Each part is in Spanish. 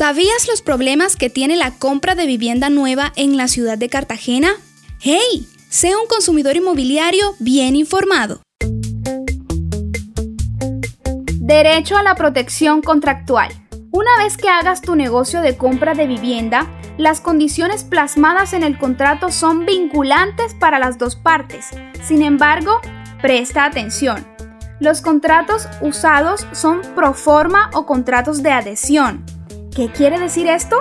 ¿Sabías los problemas que tiene la compra de vivienda nueva en la ciudad de Cartagena? ¡Hey! Sea un consumidor inmobiliario bien informado. Derecho a la protección contractual. Una vez que hagas tu negocio de compra de vivienda, las condiciones plasmadas en el contrato son vinculantes para las dos partes. Sin embargo, presta atención. Los contratos usados son pro forma o contratos de adhesión. ¿Qué quiere decir esto?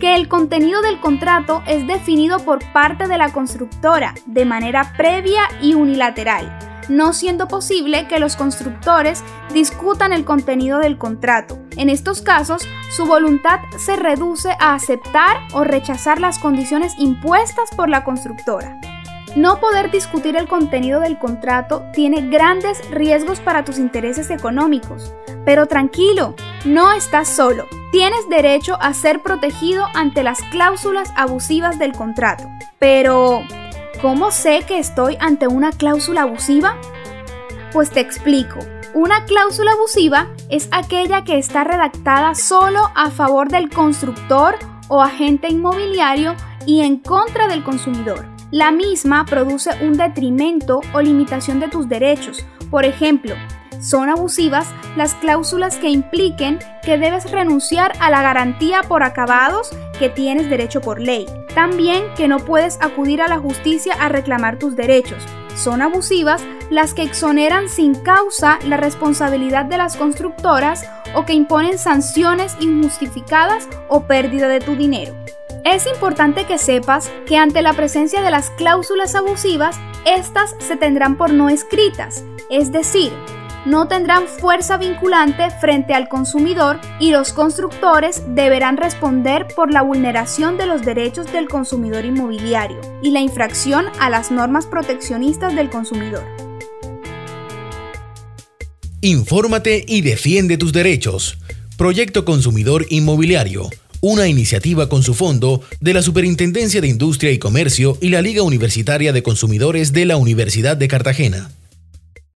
Que el contenido del contrato es definido por parte de la constructora de manera previa y unilateral, no siendo posible que los constructores discutan el contenido del contrato. En estos casos, su voluntad se reduce a aceptar o rechazar las condiciones impuestas por la constructora. No poder discutir el contenido del contrato tiene grandes riesgos para tus intereses económicos. Pero tranquilo, no estás solo. Tienes derecho a ser protegido ante las cláusulas abusivas del contrato. Pero, ¿cómo sé que estoy ante una cláusula abusiva? Pues te explico. Una cláusula abusiva es aquella que está redactada solo a favor del constructor o agente inmobiliario y en contra del consumidor. La misma produce un detrimento o limitación de tus derechos. Por ejemplo, son abusivas las cláusulas que impliquen que debes renunciar a la garantía por acabados que tienes derecho por ley. También que no puedes acudir a la justicia a reclamar tus derechos. Son abusivas las que exoneran sin causa la responsabilidad de las constructoras o que imponen sanciones injustificadas o pérdida de tu dinero. Es importante que sepas que ante la presencia de las cláusulas abusivas, estas se tendrán por no escritas, es decir, no tendrán fuerza vinculante frente al consumidor y los constructores deberán responder por la vulneración de los derechos del consumidor inmobiliario y la infracción a las normas proteccionistas del consumidor. Infórmate y defiende tus derechos. Proyecto Consumidor Inmobiliario una iniciativa con su fondo de la Superintendencia de Industria y Comercio y la Liga Universitaria de Consumidores de la Universidad de Cartagena.